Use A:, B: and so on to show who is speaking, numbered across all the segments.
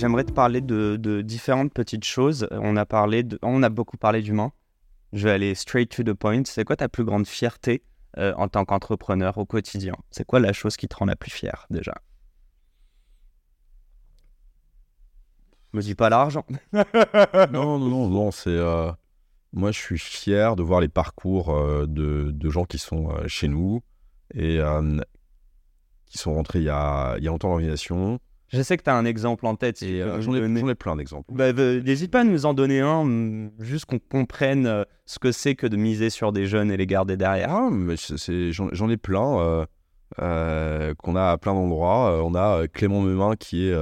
A: J'aimerais te parler de, différentes petites choses. On a, parlé on a beaucoup parlé d'humain. Je vais aller straight to the point. C'est quoi ta plus grande fierté euh, en tant qu'entrepreneur au quotidien? C'est quoi la chose qui te rend la plus fière déjà? Me dis pas l'argent.
B: non, non, non, non, c'est. euh, moi, je suis fier de voir les parcours euh, de, gens qui sont chez nous et qui sont rentrés il y a, il y a longtemps dans l'organisation.
A: Je sais que tu as un exemple en tête. si
B: euh, j'en ai, plein d'exemples.
A: Bah, euh, N'hésite pas à nous en donner un, hum, juste qu'on comprenne euh, ce que c'est que de miser sur des jeunes et les garder derrière.
B: Ah, j'en ai plein euh, qu'on a à plein d'endroits. On a Clément Memin qui est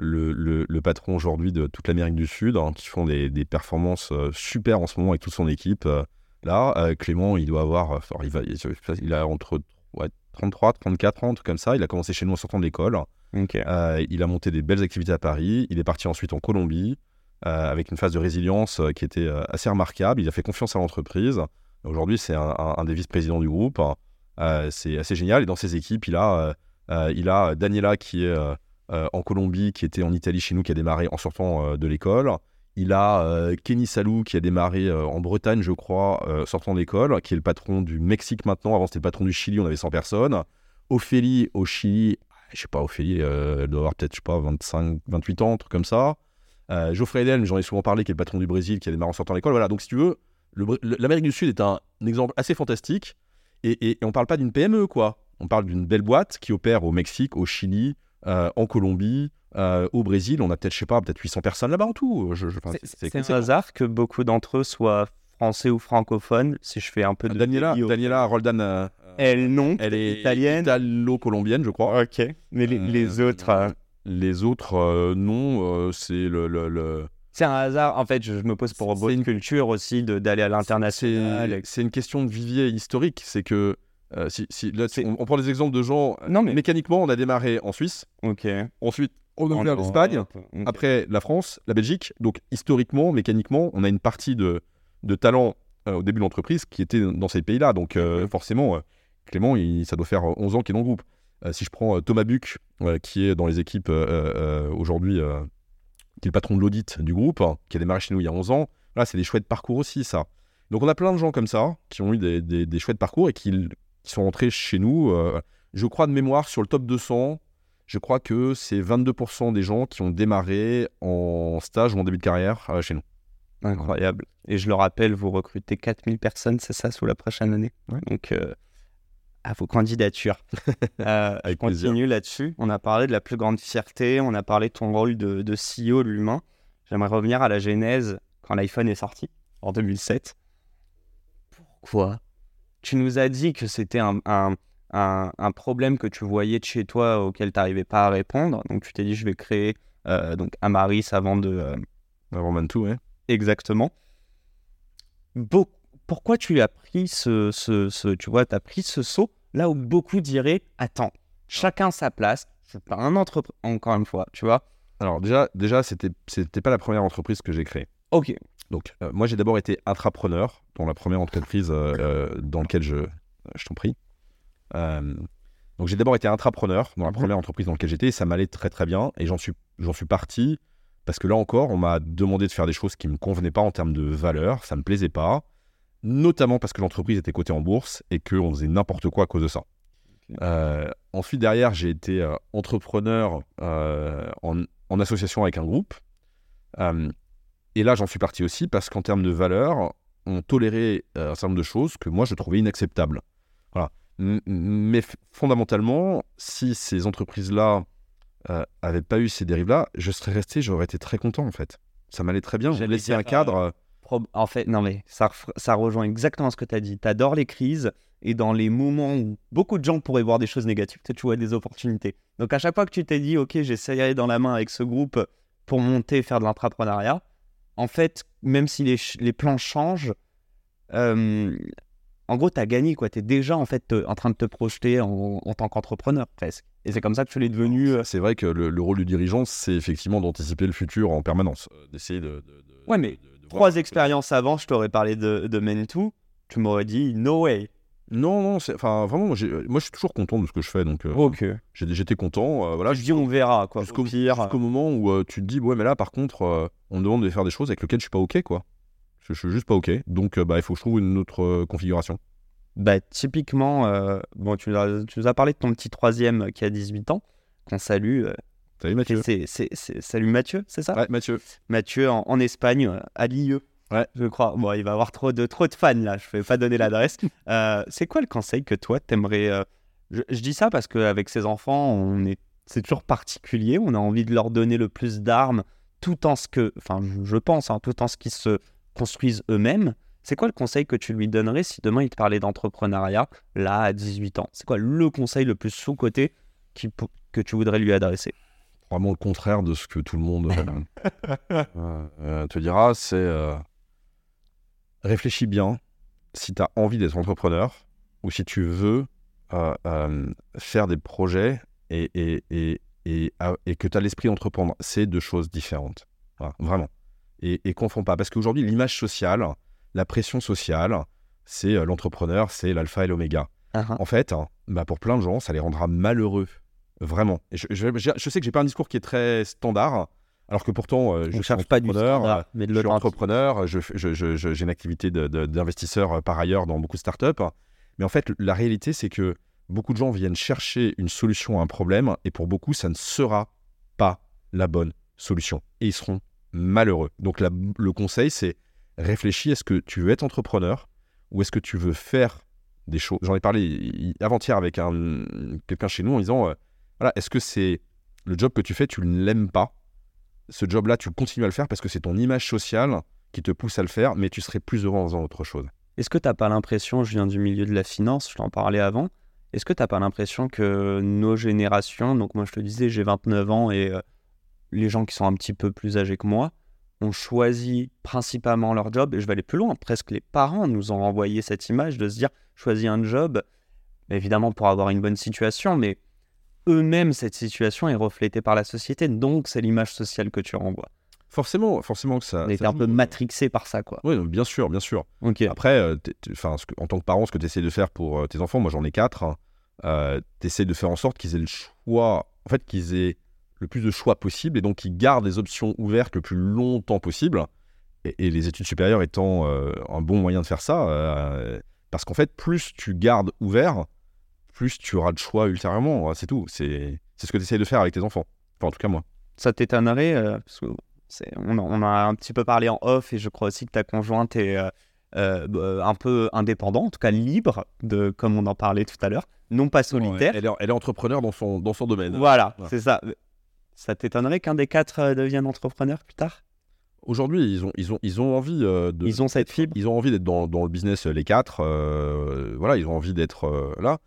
B: le, le- le patron aujourd'hui de toute l'Amérique du Sud, hein, qui font des, des performances super en ce moment avec toute son équipe. là, Clément, il doit avoir, va, il a entre ouais, 33, 34 ans, un truc comme ça. Il a commencé chez nous en sortant de l'école. Euh, il a monté des belles activités à Paris. Il est parti ensuite en Colombie euh, avec une phase de résilience euh, qui était assez remarquable. Il a fait confiance à l'entreprise. Aujourd'hui, c'est un, un- un des vice-présidents du groupe. C'est assez génial. Et dans ses équipes, il a, il a Daniela qui est en Colombie, qui était en Italie chez nous, qui a démarré en sortant de l'école. Il a euh, Kenny Salou qui a démarré euh, en Bretagne, je crois, euh, sortant d'école, qui est le patron du Mexique maintenant. Avant, c'était le patron du Chili, on avait 100 personnes. Ophélie au Chili, je sais pas, Ophélie, elle doit avoir peut-être, je sais pas, 25, 28 ans, un truc comme ça. Geoffrey Eden, j'en ai souvent parlé, qui est le patron du Brésil, qui a démarré en sortant de l'école. Voilà, donc si tu veux, l'Amérique du Sud est un, exemple assez fantastique. Et, et, et on parle pas d'une PME, quoi. On parle d'une belle boîte qui opère au Mexique, au Chili, euh, en Colombie, euh, au Brésil. On a peut-être, je sais pas, peut-être 800 personnes là-bas en tout. Je, je- enfin,
A: C'est- un hasard que beaucoup d'entre eux soient français ou francophones, si je fais un peu de...
B: Daniela, Daniela Roldan, euh,
A: Elle, non.
B: elle est
A: italienne.
B: italo-colombienne, je crois.
A: Ok. Mais les, les autres...
B: Les autres, non, c'est le, le- le-
A: C'est un hasard. En fait, je, je me pose pour
B: C'est
A: votre
B: une-
A: culture aussi de- d'aller à l'international.
B: C'est une question de vivier historique. C'est que euh, si, si- là, on, on prend des exemples de gens.
A: Non, mais-
B: mécaniquement, on a démarré en Suisse, ensuite on a l'Espagne, après la France, la Belgique. Donc historiquement, mécaniquement, on a une partie de, de talent euh, au début de l'entreprise qui était dans ces pays-là. Donc euh, forcément, euh, Clément, il- ça doit faire 11 ans qu'il est dans le groupe. Euh, si je prends euh, Thomas Buck, euh, qui est dans les équipes euh, euh, aujourd'hui, euh, qui est le patron de l'audit du groupe, hein, qui a démarré chez nous il y a 11 ans, là, c'est des chouettes parcours aussi, ça. Donc on a plein de gens comme ça, qui ont eu des, des- des chouettes parcours et qui, qui sont rentrés chez nous. euh, je crois de mémoire, sur le top 200, je crois que c'est 22% des gens qui ont démarré en stage ou en début de carrière euh, chez nous.
A: Incroyable. Et je le rappelle, vous recrutez 4000 personnes, c'est ça, sous la prochaine année.
B: Ouais.
A: Donc, euh, à vos candidatures. Euh, je continue là-dessus. On a parlé de la plus grande fierté, on a parlé de ton rôle de, de CEO de l'humain. J'aimerais revenir à la genèse quand l'iPhone est sorti, en 2007. Pourquoi Tu nous as dit que c'était un, un, un- un problème que tu voyais de chez toi auquel tu n'arrivais pas à répondre. Donc, tu t'es dit, je vais créer euh, donc Amaris avant de, euh,
B: Avant ouais.
A: Exactement. Pourquoi tu as pris ce, ce, ce- tu vois, as pris ce saut là où beaucoup diraient, attends, chacun sa place, suis pas un entrepreneur, encore une fois, tu vois?
B: Alors déjà, déjà c'était c'était pas la première entreprise que j'ai créée.
A: Ok.
B: Donc euh, moi j'ai d'abord été intrapreneur dans la première entreprise euh, euh, dans laquelle je, je t'en prie. Donc j'ai d'abord été intrapreneur dans la
A: Mhm.
B: première entreprise dans laquelle j'étais et ça m'allait très très bien et j'en suis j'en suis parti parce que là encore on m'a demandé de faire des choses qui me convenaient pas en termes de valeur, ça me plaisait pas, notamment parce que l'entreprise était cotée en bourse et qu'on faisait n'importe quoi à cause de ça. Euh, ensuite derrière j'ai été euh, entrepreneur euh, en, en association avec un groupe. Euh, et là, j'en suis parti aussi parce qu'en termes de valeur, on tolérait euh, un certain nombre de choses que moi, je trouvais inacceptables. Voilà. Mais fondamentalement, si ces entreprises-là euh, avaient pas eu ces dérives-là, je serais resté, j'aurais été très content en fait. Ça m'allait très bien. J'ai laissé un cadre. euh,
A: prob- En fait, non mais ça, ça rejoint exactement ce que tu as dit. Tu adores les crises et dans les moments où beaucoup de gens pourraient voir des choses négatives, tu vois des opportunités. Donc à chaque fois que tu t'es dit, ok, j'essayerai dans la main avec ce groupe pour monter, faire de l'entrepreneuriat, en fait, même si les, les plans changent, euh, en gros, tu as gagné, quoi. Tu es déjà en fait te- en train de te projeter en, en tant qu'entrepreneur, presque. Et c'est comme ça que tu l'es devenu. euh,
B: C'est vrai que le, le rôle du dirigeant, c'est effectivement d'anticiper le futur en permanence, euh, d'essayer de, de- de-
A: Ouais, mais
B: de-
A: Trois expériences avant, je t'aurais parlé de, de Men2, tu m'aurais dit no way.
B: Non, non, c'est- enfin vraiment, moi, je suis toujours content de ce que je fais, donc euh,
A: Ok.
B: j'ai- j'étais content. euh, voilà,
A: je dis on verra, quoi.
B: jusqu'au jusqu'au moment où euh, tu te dis, ouais, mais là par contre, euh, on me demande de faire des choses avec lesquelles je suis pas ok, quoi. Je, je suis juste pas ok, donc bah il faut que je trouve une autre configuration.
A: Bah, typiquement, bon, tu, nous as, tu nous as parlé de ton petit troisième qui a 18 ans, qu'on salue.
B: Salut Mathieu.
A: salut Mathieu, c'est ça?
B: Ouais, Mathieu.
A: Mathieu en, en Espagne, à Lille.
B: Ouais.
A: Je crois. Bon, il va avoir trop de, trop de fans là, je vais pas donner l'adresse. Euh, c'est quoi le conseil que toi, t'aimerais. euh, je, je dis ça parce qu'avec ses enfants, on est, c'est toujours particulier. On a envie de leur donner le plus d'armes tout en ce que. Enfin, je, je pense, hein, tout en ce qu'ils se construisent eux-mêmes. C'est quoi le conseil que tu lui donnerais si demain il te parlait d'entrepreneuriat, là, à 18 ans? C'est quoi le conseil le plus sous-côté que tu voudrais lui adresser?
B: Vraiment le contraire de ce que tout le monde euh, euh, euh, te dira, c'est euh, réfléchis bien si tu as envie d'être entrepreneur ou si tu veux euh, euh, faire des projets et, et, et, et, ah, et que tu as l'esprit d'entreprendre. C'est deux choses différentes. Voilà, vraiment. Et, et confonds pas. Parce qu'aujourd'hui, l'image sociale, la pression sociale, c'est euh, l'entrepreneur, c'est l'alpha et l'oméga. En fait, hein, bah, pour plein de gens, ça les rendra malheureux. Vraiment. Je- je- je sais que j'ai pas un discours qui est très standard, alors que pourtant, euh, je suis
A: cherche pas du standard, mais de
B: je suis entrepreneur, je- je- je- j'ai une activité d'investisseur euh, par ailleurs dans beaucoup de startups. Mais en fait, la réalité, c'est que beaucoup de gens viennent chercher une solution à un problème, et pour beaucoup, ça ne sera pas la bonne solution. Et ils seront malheureux. Donc la- le conseil, c'est réfléchis, est-ce que tu veux être entrepreneur ou est-ce que tu veux faire des choses J'en ai parlé hi- avant-hier avec un, quelqu'un chez nous en disant, euh, voilà, est-ce que c'est le job que tu fais, tu ne l'aimes pas? Ce job-là, tu continues à le faire parce que c'est ton image sociale qui te pousse à le faire, mais tu serais plus heureux en faisant autre chose.
A: Est-ce que tu n'as pas l'impression, je viens du milieu de la finance, je t'en parlais avant, est-ce que tu n'as pas l'impression que nos générations, donc moi je te disais j'ai 29 ans et euh, les gens qui sont un petit peu plus âgés que moi, ont choisi principalement leur job, et je vais aller plus loin, presque les parents nous ont renvoyé cette image de se dire choisis un job, évidemment pour avoir une bonne situation, mais eux-mêmes cette situation est reflétée par la société, donc c'est l'image sociale que tu renvoies.
B: Forcément, forcément que ça.
A: On était un peu matrixé par ça, quoi.
B: Oui, bien sûr, bien sûr. Après, euh, enfin, en tant que parent, ce que tu essaies de faire pour euh, tes enfants, moi j'en ai quatre, hein, euh, tu essaies de faire en sorte qu'ils aient le choix, en fait, qu'ils aient le plus de choix possible et donc qu'ils gardent les options ouvertes le plus longtemps possible. Et, et les études supérieures étant euh, un bon moyen de faire ça, euh, parce qu'en fait, plus tu gardes ouvert, plus tu auras de choix ultérieurement. C'est tout. C'est c'est ce que tu essaies de faire avec tes enfants. Enfin, en tout cas, moi.
A: ça t'étonnerait euh, parce que c'est- on, en- on a un petit peu parlé en off et je crois aussi que ta conjointe est euh, euh, bah, un peu indépendante, en tout cas libre, de, comme on en parlait tout à l'heure, non pas solitaire.
B: Elle est, elle est entrepreneur dans son, dans son domaine.
A: Voilà,
B: Ouais.
A: c'est ça. Ça t'étonnerait qu'un des quatre euh, devienne entrepreneur plus tard?
B: Aujourd'hui, ils ont, ils, ont, ils ont envie euh, de.
A: Ils ont cette fibre
B: Ils ont envie d'être dans, dans le business, les quatre. euh, voilà, ils ont envie d'être euh, là.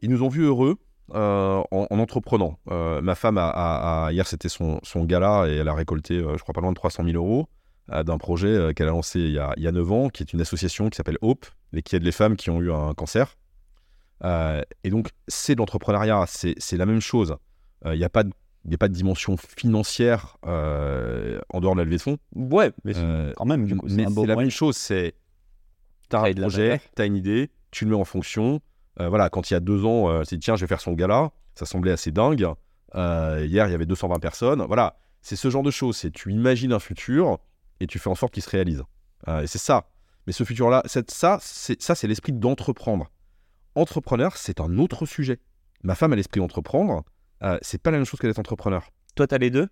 B: Ils nous ont vus heureux euh, en, en entreprenant. Euh, ma femme, a, a- a- hier, c'était son, son gala et elle a récolté, euh, je crois, pas loin de 300 000 euros d'un projet qu'elle a lancé il y a, il y a 9 ans, qui est une association qui s'appelle Hope et qui aide les femmes qui ont eu un cancer. Et donc, c'est de l'entrepreneuriat, c'est la même chose. Il n'y a, pas de- il y a pas de dimension financière euh, en dehors de la levée de fonds.
A: Ouais, mais
B: Euh,
A: quand même, du coup, c'est
B: la même chose, c'est t'as
A: Créer
B: un projet,
A: valeur.
B: t'as une idée, tu le mets en fonction. Euh, voilà, quand il y a deux ans, euh, c'est tiens, je vais faire son gala, ça semblait assez dingue. Euh, hier, il y avait 220 personnes. Voilà, c'est ce genre de choses. C'est tu imagines un futur et tu fais en sorte qu'il se réalise. Euh, et c'est ça. Mais ce futur-là, ça, c'est ça, c'est l'esprit d'entreprendre. Entrepreneur, c'est un autre sujet. Ma femme a l'esprit d'entreprendre. C'est pas la même chose que d'être entrepreneur.
A: Toi, t'as les deux?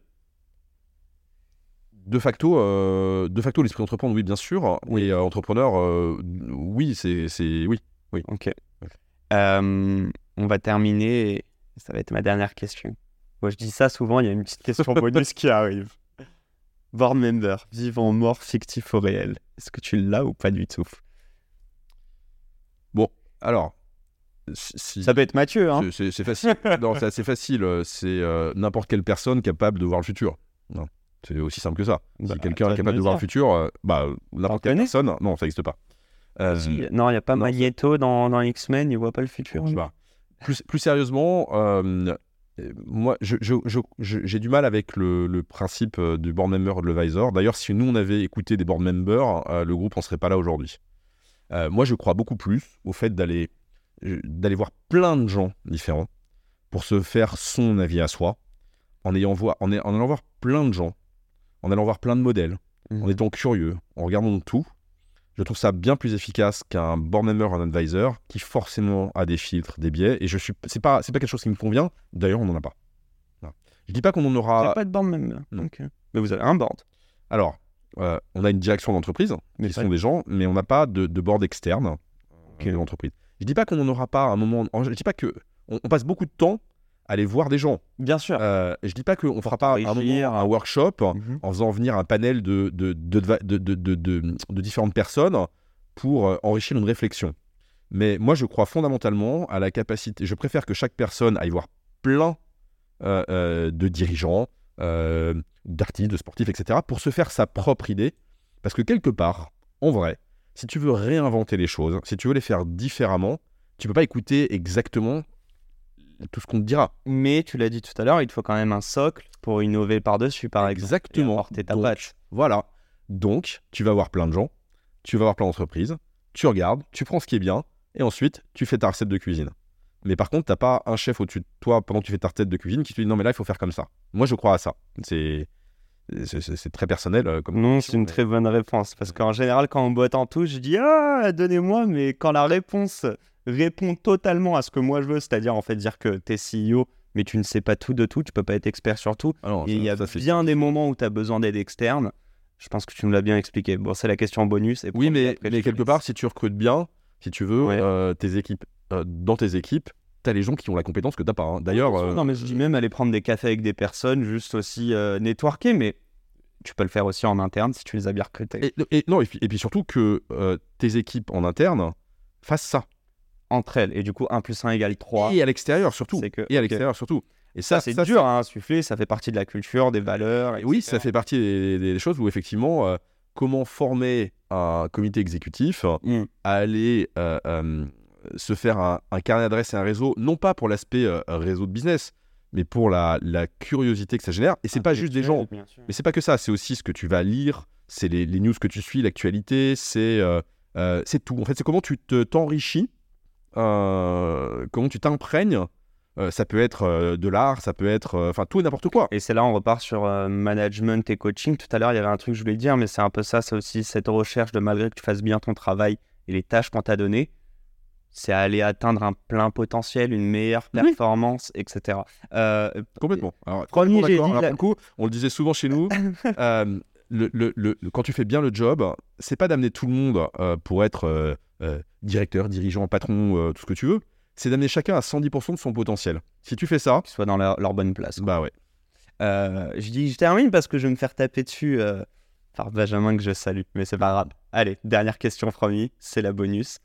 B: De facto, de facto, l'esprit d'entreprendre, oui, bien sûr.
A: Oui.
B: Et entrepreneur, oui, c'est, c'est, oui.
A: Ok. Euh, on va terminer, et ça va être ma dernière question. Moi, je dis ça souvent, il y a une petite question bonus qui arrive. Board member, vivant, mort, fictif ou réel. Est-ce que tu l'as ou pas du tout?
B: Alors, si,
A: Ça peut être Mathieu, hein
B: c'est- facile. non, c'est assez facile. euh, C'est euh, n'importe quelle personne capable de voir le futur. Non, C'est aussi simple que ça.
A: Bah,
B: si quelqu'un
A: toi
B: est capable de voir le futur, euh, bah, n'importe quelle
A: connais?
B: personne, non, ça n'existe pas. Euh,
A: Si, Non, il n'y a pas
B: non,
A: Magneto dans, dans X-Men, il voit pas le futur.
B: Plus, plus sérieusement, euh, moi, je- je- je- je- j'ai du mal avec le, le principe euh, du board member l'advisor. D'ailleurs, si nous, on avait écouté des board members, euh, le groupe n'en serait pas là aujourd'hui. Euh, moi, je crois beaucoup plus au fait d'aller d'aller voir plein de gens différents pour se faire son avis à soi, en, ayant voir, en, en allant voir plein de gens, en allant voir plein de modèles,
A: Mhm.
B: en étant curieux, en regardant tout. Je trouve ça bien plus efficace qu'un board member un advisor qui forcément a des filtres, des biais. Et je suis, c'est pas, c'est pas quelque chose qui me convient. D'ailleurs, on n'en a pas. Voilà. Je dis pas qu'on en
A: Il
B: aura.
A: pas de board member.
B: Non.
A: Ok. Mais vous avez un board.
B: Alors, euh, on a une direction d'entreprise
A: Mais
B: qui sont des gens, mais on n'a pas de, de board externe
A: Ok.
B: de l'entreprise. Je dis pas qu'on n'en aura pas à un moment. Je dis pas que on, on passe beaucoup de temps aller voir des gens.
A: Bien sûr.
B: Euh, je dis pas qu'on fera pas un, moment un workshop
A: Mhm.
B: en faisant venir un panel de, différentes personnes pour euh, enrichir une réflexion. Mais moi, je crois fondamentalement à la capacité. Je préfère que chaque personne aille voir plein euh, euh, de dirigeants, d'artistes, de sportifs, etc., pour se faire sa propre idée. Parce que quelque part, en vrai, si tu veux réinventer les choses, si tu veux les faire différemment, tu peux pas écouter exactement tout ce qu'on te dira.
A: Mais tu l'as dit tout à l'heure, il te faut quand même un socle pour innover par-dessus, par exemple.
B: Exactement.
A: Et apporter ta
B: Donc,
A: patte.
B: Voilà. Donc, tu vas voir plein de gens, tu vas voir plein d'entreprises, tu regardes, tu prends ce qui est bien, et ensuite, tu fais ta recette de cuisine. Mais par contre, t'as pas un chef au-dessus de toi pendant que tu fais ta recette de cuisine qui te dit non, mais là, il faut faire comme ça. Moi, je crois à ça. C'est. Très personnel euh, comme
A: Non, c'est une
B: mais-
A: très bonne réponse. Parce qu'en général, quand on boite en touche, je dis Ah, donnez-moi, mais quand la réponse répond totalement à ce que moi je veux, c'est-à-dire en fait dire que t'es CEO, mais tu ne sais pas tout de tout, tu peux pas être expert sur tout.
B: Ah
A: Et il y a
B: ça,
A: bien des moments où tu as besoin d'aide externe. Je pense que tu nous l'as bien expliqué. Bon, c'est la question bonus. et
B: Oui, mais, quelque part, si tu recrutes bien, si tu veux,
A: Ouais.
B: euh, tes équipes, euh, dans tes équipes, t'as les gens qui ont la compétence que t'as pas. hein. D'ailleurs, euh,
A: Non, mais je dis même aller prendre des cafés avec des personnes, juste aussi euh, networker, mais tu peux le faire aussi en interne si tu les as bien recrutés.
B: et, et- non, et puis, et puis surtout que tes équipes en interne fassent ça.
A: Entre elles. Et du coup, 1 plus 1 égale 3.
B: Et à l'extérieur surtout.
A: Que-
B: Et à l'extérieur surtout. Et ça,
A: Ça, c'est dur à insuffler, ça fait partie de la culture, des valeurs.
B: Oui, ça fait partie des, des choses où effectivement, euh, comment former un comité exécutif
A: Mm.
B: à aller euh, euh, se faire un, un carnet d'adresses et un réseau, non pas pour l'aspect réseau de business, mais pour la, la curiosité que ça génère. Et c'est pas juste des gens, mais c'est pas que ça, c'est aussi ce que tu vas lire, c'est les, les news que tu suis, l'actualité, c'est c'est tout. En fait, c'est comment tu te t'enrichis, comment tu t'imprègnes. Euh, ça peut être euh, de l'art, ça peut être, euh, enfin tout et n'importe quoi.
A: Et c'est là on repart sur euh, management et coaching. Tout à l'heure, il y avait un truc que je voulais dire, mais c'est un peu ça, c'est aussi cette recherche de malgré que tu fasses bien ton travail et les tâches qu'on t'a données, c'est aller atteindre un plein potentiel, une meilleure
B: Oui.
A: performance, etc. Euh,
B: Complètement. Alors,
A: Premier, j'ai dit
B: Alors,
A: la-
B: coup, on le disait souvent chez nous, euh, le, le- le- quand tu fais bien le job, c'est pas d'amener tout le monde euh, pour être euh, directeur, dirigeant, patron, euh, tout ce que tu veux. C'est d'amener chacun à 110% de son potentiel. Si tu fais ça,
A: qu'ils soient dans leur, leur bonne place. quoi.
B: bah ouais.
A: Euh, je dis, je termine parce que je vais me faire taper dessus par Benjamin que je salue, mais c'est pas grave. Allez, dernière question promis, c'est la bonus.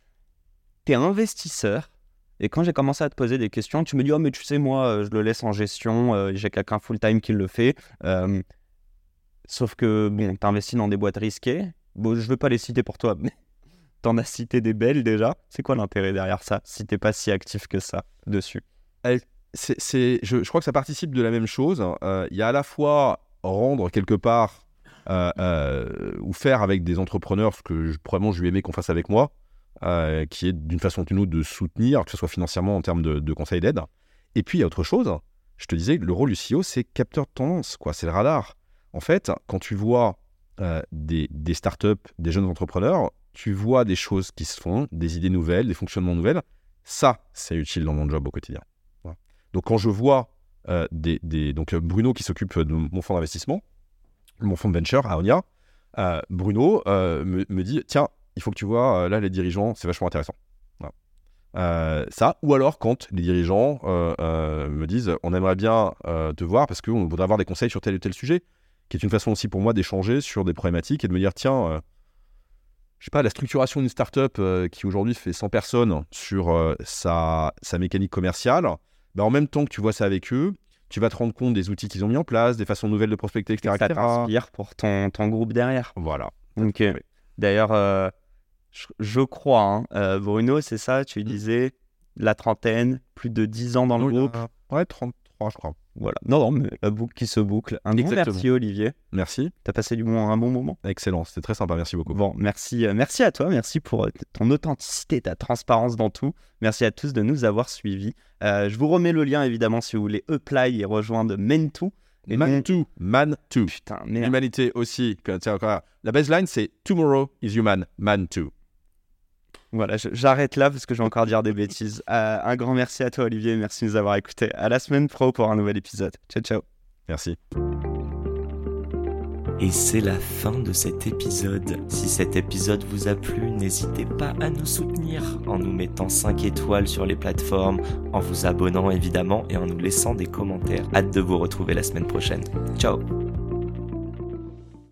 A: T'es investisseur et quand j'ai commencé à te poser des questions, tu me dis oh mais tu sais moi je le laisse en gestion, j'ai quelqu'un full time qui le fait. Sauf que bon, t'investis dans des boîtes risquées. Bon, je veux pas les citer pour toi, mais t'en as cité des belles déjà. C'est quoi l'intérêt derrière ça si t'es pas si actif que ça dessus?
B: Je, crois que ça participe de la même chose. Euh, Il y a à la fois rendre quelque part euh, euh, ou faire avec des entrepreneurs ce que je, probablement je lui aimais qu'on fasse avec moi, qui est d'une façon ou d'une autre de soutenir, que ce soit financièrement en termes de, conseils d'aide. Et puis il y a autre chose. Je te disais, le rôle du CEO, c'est capteur de tendance, quoi. C'est le radar. En fait, quand tu vois des, des startups, des jeunes entrepreneurs, tu vois des choses qui se font, des idées nouvelles, des fonctionnements nouvelles. Ça, c'est utile dans mon job au quotidien. Donc quand je vois euh, des, des- donc euh, Bruno qui s'occupe de mon fonds d'investissement, mon fonds de venture à Onia, euh, Bruno me, dit tiens, il faut que tu vois là les dirigeants, c'est vachement intéressant. Ça, ou alors quand les dirigeants me disent on aimerait bien te voir parce qu'on voudrait avoir des conseils sur tel ou tel sujet. qui est une façon aussi pour moi d'échanger sur des problématiques et de me dire tiens, je sais pas, la structuration d'une startup euh, qui aujourd'hui fait 100 personnes sur euh, sa, sa, mécanique commerciale, bah, en même temps que tu vois ça avec eux, tu vas te rendre compte des outils qu'ils ont mis en place, des façons nouvelles de prospecter, etc.
A: Ça t'inspire pour ton, ton, groupe derrière.
B: Voilà.
A: D'ailleurs, euh, je, crois, hein, Bruno, c'est ça, tu mm. disais la trentaine, plus de 10 ans dans le
B: oui,
A: groupe.
B: Ouais, 30, je crois.
A: Voilà. Non, non, mais la boucle qui se boucle. Un
B: Exactement.
A: merci, Olivier.
B: Merci.
A: T'as passé du bon, un bon moment.
B: Excellent, c'était très sympa, merci beaucoup.
A: Bon, merci, euh, merci à toi, merci pour euh, ton authenticité, ta transparence dans tout. Merci à tous de nous avoir suivis. Euh, je vous remets le lien, évidemment, si vous voulez apply et rejoindre Mentou. Et
B: Mantou. Mantou.
A: Putain, merde.
B: Humanité aussi. Tiens, la baseline, c'est Tomorrow is Human, Mantou.
A: Voilà, j'arrête là parce que je vais encore dire des bêtises. Euh, un grand merci à toi, Olivier. Merci de nous avoir écoutés. À la semaine pro pour un nouvel épisode. Ciao, ciao.
B: Merci.
C: Et c'est la fin de cet épisode. Si cet épisode vous a plu, n'hésitez pas à nous soutenir en nous mettant 5 étoiles sur les plateformes, en vous abonnant évidemment et en nous laissant des commentaires. Hâte de vous retrouver la semaine prochaine. Ciao